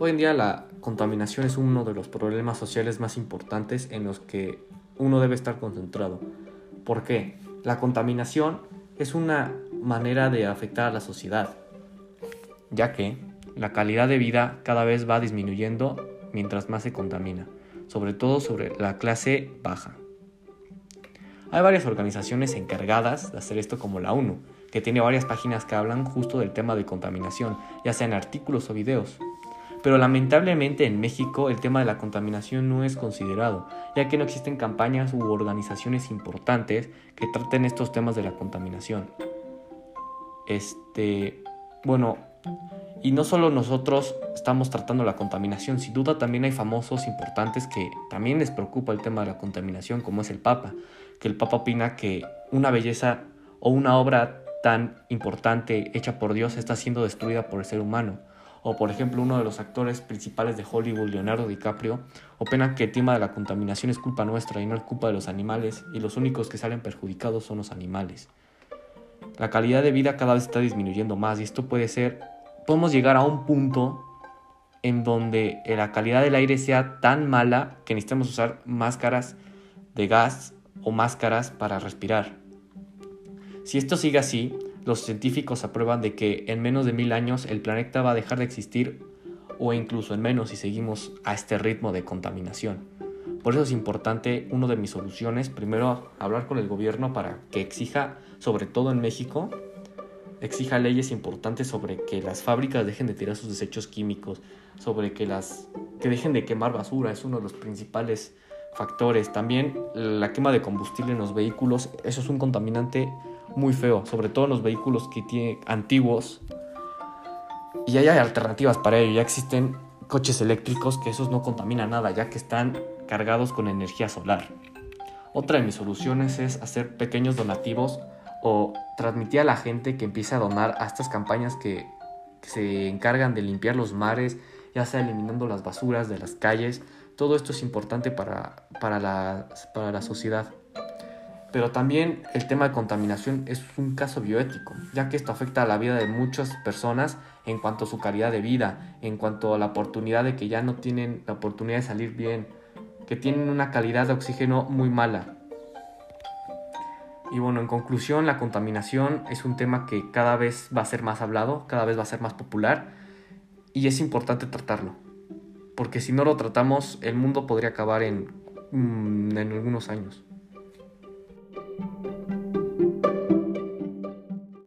Hoy en día la contaminación es uno de los problemas sociales más importantes en los que uno debe estar concentrado. ¿Por qué? La contaminación es una manera de afectar a la sociedad, ya que la calidad de vida cada vez va disminuyendo mientras más se contamina, sobre todo sobre la clase baja. Hay varias organizaciones encargadas de hacer esto como la ONU, que tiene varias páginas que hablan justo del tema de contaminación, ya sea en artículos o videos. Pero lamentablemente en México el tema de la contaminación no es considerado, ya que no existen campañas u organizaciones importantes que traten estos temas de la contaminación. Este, bueno, y no solo nosotros estamos tratando la contaminación, sin duda también hay famosos importantes que también les preocupa el tema de la contaminación, como es el Papa, que el Papa opina que una belleza o una obra tan importante hecha por Dios está siendo destruida por el ser humano. O por ejemplo uno de los actores principales de Hollywood, Leonardo DiCaprio, opina que el tema de la contaminación es culpa nuestra y no es culpa de los animales y los únicos que salen perjudicados son los animales. La calidad de vida cada vez está disminuyendo más y esto puede ser, podemos llegar a un punto en donde la calidad del aire sea tan mala que necesitamos usar máscaras de gas o máscaras para respirar. Si esto sigue así, los científicos aprueban de que en menos de mil años el planeta va a dejar de existir o incluso en menos si seguimos a este ritmo de contaminación. Por eso es importante, una de mis soluciones, primero hablar con el gobierno para que exija, sobre todo en México, exija leyes importantes sobre que las fábricas dejen de tirar sus desechos químicos, sobre que las que dejen de quemar basura, es uno de los principales factores. También la quema de combustible en los vehículos, eso es un contaminante muy feo, sobre todo en los vehículos que tienen antiguos. Y ya hay alternativas para ello, ya existen coches eléctricos que esos no contaminan nada, ya que están cargados con energía solar. Otra de mis soluciones es hacer pequeños donativos o transmitir a la gente que empiece a donar a estas campañas que se encargan de limpiar los mares, ya sea eliminando las basuras de las calles. Todo esto es importante para, para, la, para la sociedad. Pero también el tema de contaminación es un caso bioético, ya que esto afecta a la vida de muchas personas en cuanto a su calidad de vida, en cuanto a la oportunidad de que ya no tienen la oportunidad de salir bien, que tienen una calidad de oxígeno muy mala. Y bueno, en conclusión, la contaminación es un tema que cada vez va a ser más hablado, cada vez va a ser más popular y es importante tratarlo. Porque si no lo tratamos, el mundo podría acabar en, mm, en algunos años.